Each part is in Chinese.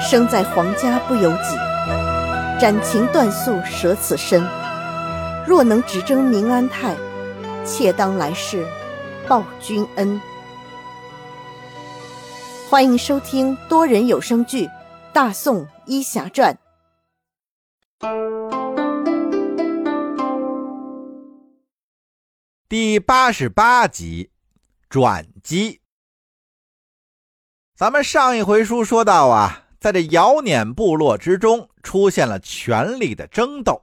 生在皇家不由己，斩情断宿舍此身。若能只争明安泰，妾当来世报君恩。欢迎收听多人有声剧《大宋医侠传》第八十八集转机。咱们上一回书说到啊，在这姚撵部落之中出现了权力的争斗。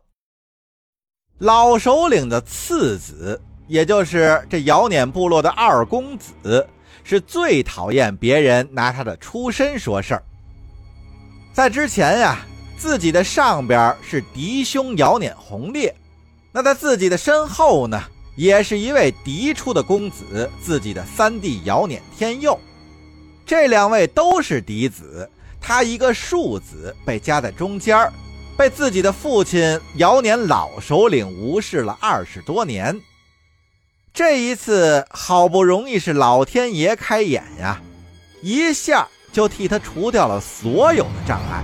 老首领的次子，也就是这姚撵部落的二公子，是最讨厌别人拿他的出身说事儿。在之前呀，自己的上边是嫡兄姚撵红烈，那在自己的身后呢，也是一位嫡出的公子，自己的三弟姚撵天佑。这两位都是嫡子，他一个庶子被夹在中间儿被自己的父亲姚年老首领无视了二十多年。这一次好不容易是老天爷开眼呀，一下就替他除掉了所有的障碍。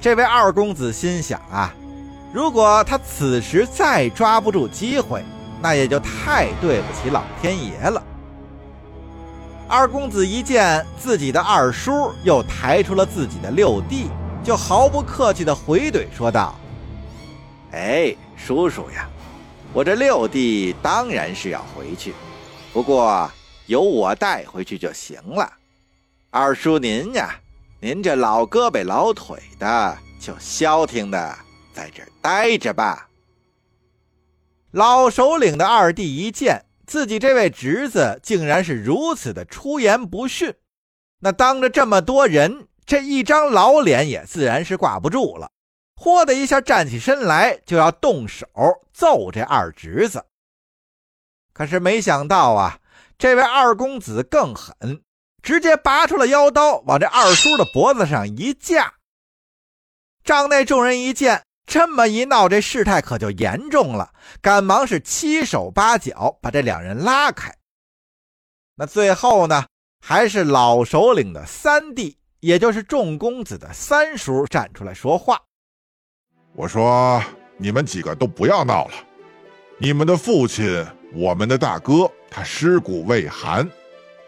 这位二公子心想啊，如果他此时再抓不住机会，那也就太对不起老天爷了。二公子一见自己的二叔又抬出了自己的六弟，就毫不客气地回怼说道：“哎，叔叔呀，我这六弟当然是要回去，不过由我带回去就行了。二叔您呀，您这老胳膊老腿的，就消停的在这儿待着吧。”老首领的二弟一见。自己这位侄子竟然是如此的出言不逊，那当着这么多人，这一张老脸也自然是挂不住了。嚯的一下站起身来，就要动手揍这二侄子。可是没想到啊，这位二公子更狠，直接拔出了腰刀，往这二叔的脖子上一架。帐内众人一见。这么一闹，这事态可就严重了，赶忙是七手八脚把这两人拉开。那最后呢，还是老首领的三弟，也就是众公子的三叔站出来说话：“我说，你们几个都不要闹了。你们的父亲，我们的大哥，他尸骨未寒，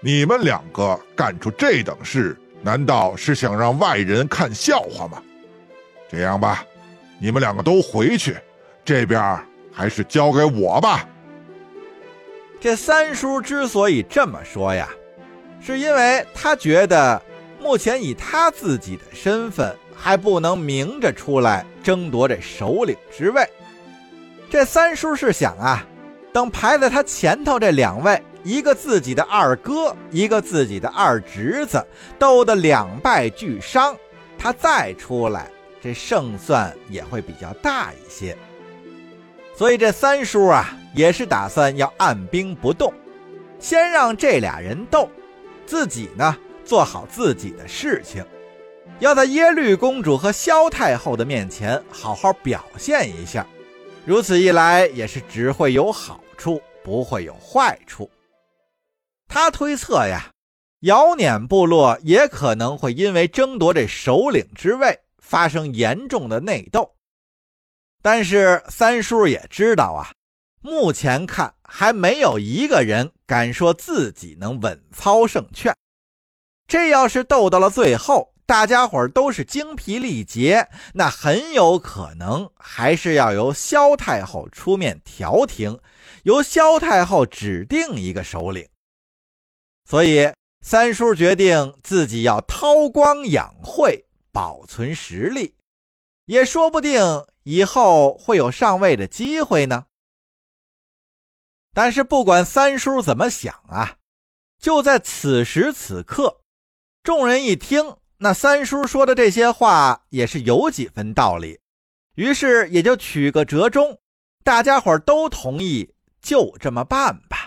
你们两个干出这等事，难道是想让外人看笑话吗？这样吧。”你们两个都回去，这边还是交给我吧。这三叔之所以这么说呀，是因为他觉得目前以他自己的身份还不能明着出来争夺这首领之位。这三叔是想啊，等排在他前头这两位，一个自己的二哥，一个自己的二侄子，斗得两败俱伤，他再出来。这胜算也会比较大一些，所以这三叔啊也是打算要按兵不动，先让这俩人斗，自己呢做好自己的事情，要在耶律公主和萧太后的面前好好表现一下，如此一来也是只会有好处，不会有坏处。他推测呀，姚撵部落也可能会因为争夺这首领之位。发生严重的内斗，但是三叔也知道啊，目前看还没有一个人敢说自己能稳操胜券。这要是斗到了最后，大家伙都是精疲力竭，那很有可能还是要由萧太后出面调停，由萧太后指定一个首领。所以三叔决定自己要韬光养晦。保存实力，也说不定以后会有上位的机会呢。但是不管三叔怎么想啊，就在此时此刻，众人一听那三叔说的这些话也是有几分道理，于是也就取个折中，大家伙都同意，就这么办吧。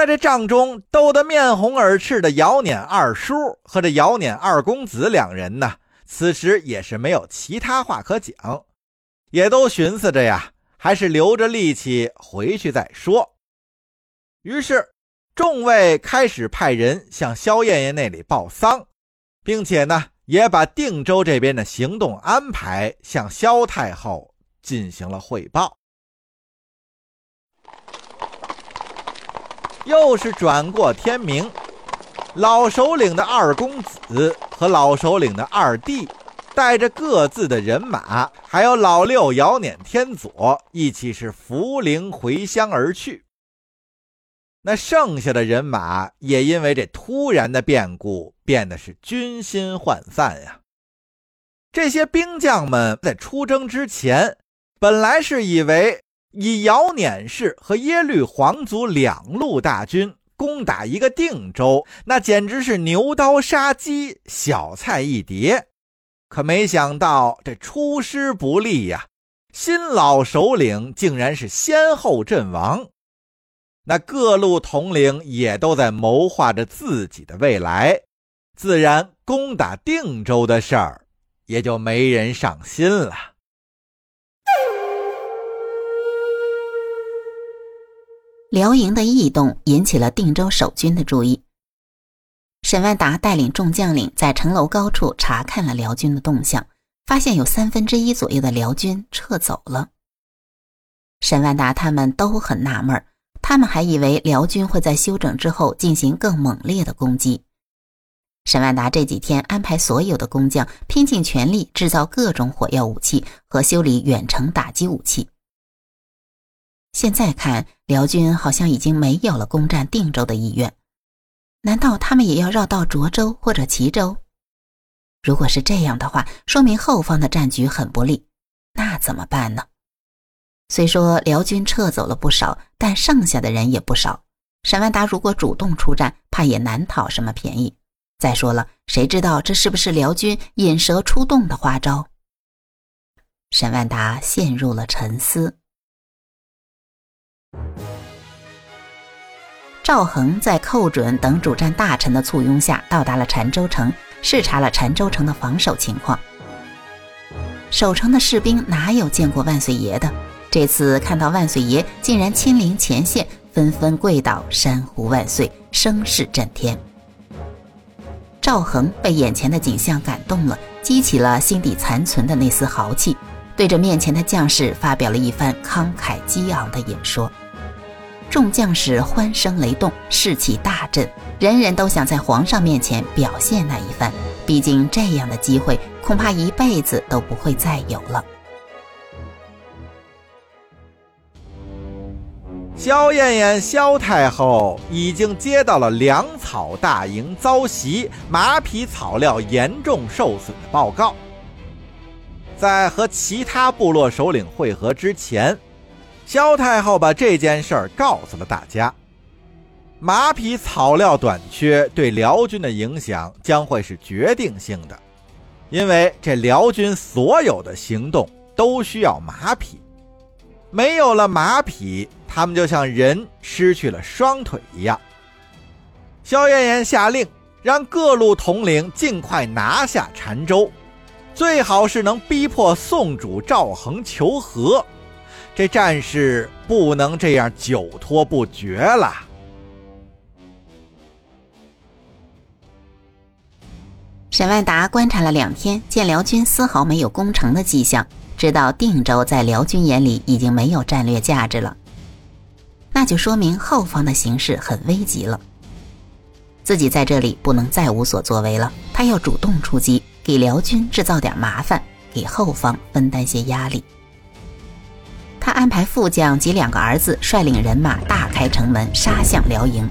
在这帐中斗得面红耳赤的姚撵二叔和这姚撵二公子两人呢，此时也是没有其他话可讲，也都寻思着呀，还是留着力气回去再说。于是，众位开始派人向萧燕燕那里报丧，并且呢，也把定州这边的行动安排向萧太后进行了汇报。又是转过天明，老首领的二公子和老首领的二弟，带着各自的人马，还有老六姚辇天佐，一起是扶灵回乡而去。那剩下的人马也因为这突然的变故，变得是军心涣散呀。这些兵将们在出征之前，本来是以为。以姚辇氏和耶律皇族两路大军攻打一个定州，那简直是牛刀杀鸡，小菜一碟。可没想到这出师不利呀，新老首领竟然是先后阵亡。那各路统领也都在谋划着自己的未来，自然攻打定州的事儿也就没人上心了。辽营的异动引起了定州守军的注意。沈万达带领众将领在城楼高处查看了辽军的动向，发现有三分之一左右的辽军撤走了。沈万达他们都很纳闷，他们还以为辽军会在休整之后进行更猛烈的攻击。沈万达这几天安排所有的工匠拼尽全力制造各种火药武器和修理远程打击武器。现在看，辽军好像已经没有了攻占定州的意愿。难道他们也要绕到涿州或者齐州？如果是这样的话，说明后方的战局很不利。那怎么办呢？虽说辽军撤走了不少，但剩下的人也不少。沈万达如果主动出战，怕也难讨什么便宜。再说了，谁知道这是不是辽军引蛇出洞的花招？沈万达陷入了沉思。赵恒在寇准等主战大臣的簇拥下，到达了澶州城，视察了澶州城的防守情况。守城的士兵哪有见过万岁爷的？这次看到万岁爷竟然亲临前线，纷纷跪倒，山呼万岁，声势震天。赵恒被眼前的景象感动了，激起了心底残存的那丝豪气，对着面前的将士发表了一番慷慨激昂的演说。众将士欢声雷动，士气大振，人人都想在皇上面前表现那一番。毕竟这样的机会恐怕一辈子都不会再有了。萧燕燕、萧太后已经接到了粮草大营遭袭、马匹草料严重受损的报告，在和其他部落首领会合之前。萧太后把这件事儿告诉了大家。马匹草料短缺对辽军的影响将会是决定性的，因为这辽军所有的行动都需要马匹，没有了马匹，他们就像人失去了双腿一样。萧燕燕下令，让各路统领尽快拿下澶州，最好是能逼迫宋主赵恒求和。这战事不能这样久拖不决了。沈万达观察了两天，见辽军丝毫没有攻城的迹象，知道定州在辽军眼里已经没有战略价值了。那就说明后方的形势很危急了。自己在这里不能再无所作为了，他要主动出击，给辽军制造点麻烦，给后方分担些压力。他安排副将及两个儿子率领人马大开城门，杀向辽营。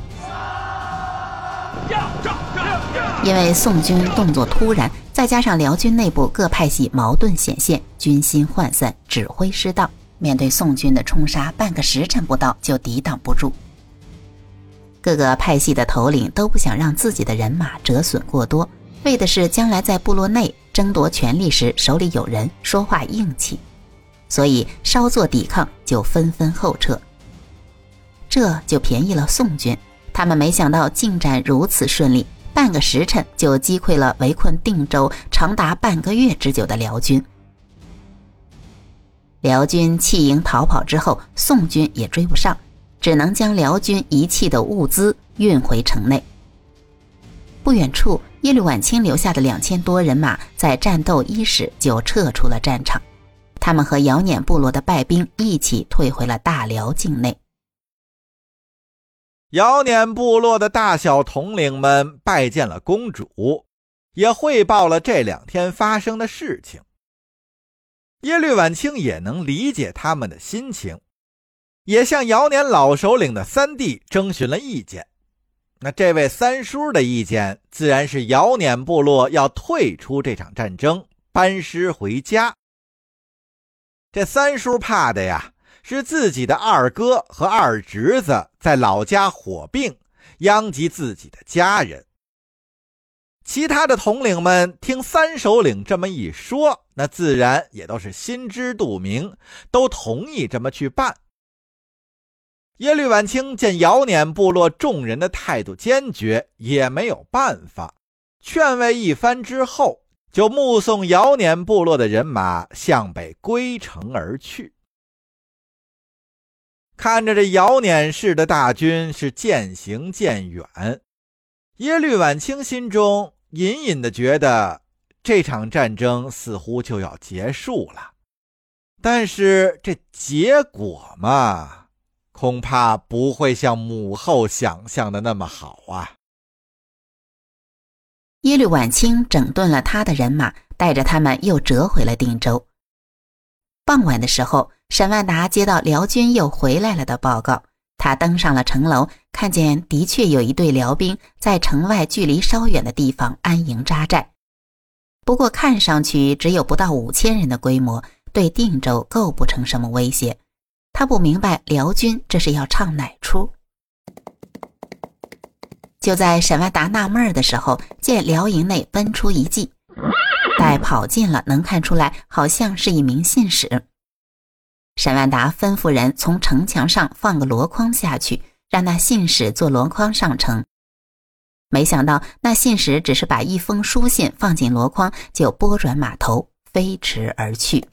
因为宋军动作突然，再加上辽军内部各派系矛盾显现，军心涣散，指挥失当，面对宋军的冲杀，半个时辰不到就抵挡不住。各个派系的头领都不想让自己的人马折损过多，为的是将来在部落内争夺权力时手里有人，说话硬气。所以稍作抵抗就纷纷后撤，这就便宜了宋军。他们没想到进展如此顺利，半个时辰就击溃了围困定州长达半个月之久的辽军。辽军弃营逃跑之后，宋军也追不上，只能将辽军遗弃的物资运回城内。不远处，耶律婉清留下的两千多人马在战斗伊始就撤出了战场，他们和姚辇部落的败兵一起退回了大辽境内。姚辇部落的大小统领们拜见了公主，也汇报了这两天发生的事情。耶律婉清也能理解他们的心情，也向姚年老首领的三弟征询了意见。那这位三叔的意见自然是姚年部落要退出这场战争，班师回家。这三叔怕的呀，是自己的二哥和二侄子在老家火并，殃及自己的家人。其他的统领们听三首领这么一说，那自然也都是心知肚明，都同意这么去办。耶律婉清见姚辇部落众人的态度坚决，也没有办法，劝慰一番之后，就目送姚辇部落的人马向北归城而去。看着这姚辇氏的大军是渐行渐远，耶律婉清心中隐隐的觉得这场战争似乎就要结束了，但是这结果嘛……恐怕不会像母后想象的那么好啊！耶律婉清整顿了他的人马，带着他们又折回了定州。傍晚的时候，沈万达接到辽军又回来了的报告，他登上了城楼，看见的确有一队辽兵在城外距离稍远的地方安营扎寨，不过看上去只有不到五千人的规模，对定州构不成什么威胁。他不明白辽军这是要唱哪出。就在沈万达纳闷儿的时候，见辽营内奔出一骑，待跑近了，能看出来好像是一名信使。沈万达吩咐人从城墙上放个箩筐下去，让那信使坐箩筐上城。没想到那信使只是把一封书信放进箩筐，就拨转马头飞驰而去。